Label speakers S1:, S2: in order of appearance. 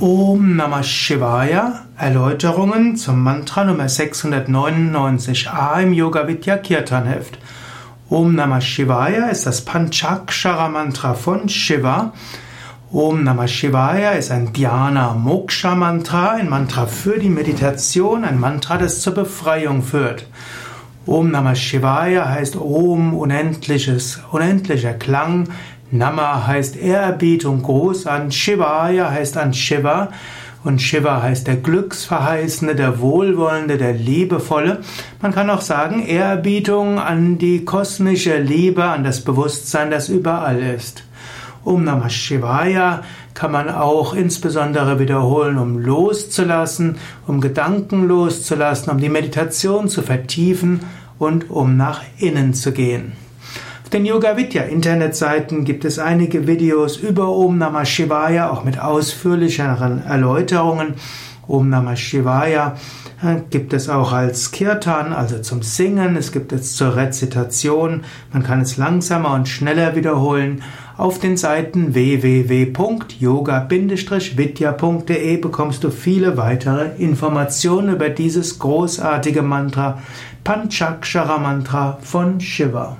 S1: Om Namah Shivaya Erläuterungen zum Mantra Nummer 699a im Yoga Vidya Kirtan Heft. Om Namah Shivaya ist das Panchakshara Mantra von Shiva. Om Namah Shivaya ist ein Dhyana Moksha Mantra, ein Mantra für die Meditation, ein Mantra, das zur Befreiung führt. Om Namah Shivaya heißt Om unendliches, unendlicher Klang. Nama heißt Ehrerbietung groß an, Shivaya heißt an Shiva und Shiva heißt der Glücksverheißene, der Wohlwollende, der Liebevolle. Man kann auch sagen Ehrerbietung an die kosmische Liebe, an das Bewusstsein, das überall ist. Om Namah Shivaya kann man auch insbesondere wiederholen, um loszulassen, um Gedanken loszulassen, um die Meditation zu vertiefen und um nach innen zu gehen. Auf den Yoga Vidya Internetseiten gibt es einige Videos über Om Namah Shivaya, auch mit ausführlicheren Erläuterungen. Om Namah Shivaya äh, gibt es auch als Kirtan, also zum Singen. Es gibt es zur Rezitation. Man kann es langsamer und schneller wiederholen. Auf den Seiten www.yoga-vidya.de bekommst du viele weitere Informationen über dieses großartige Mantra, Panchakshara Mantra von Shiva.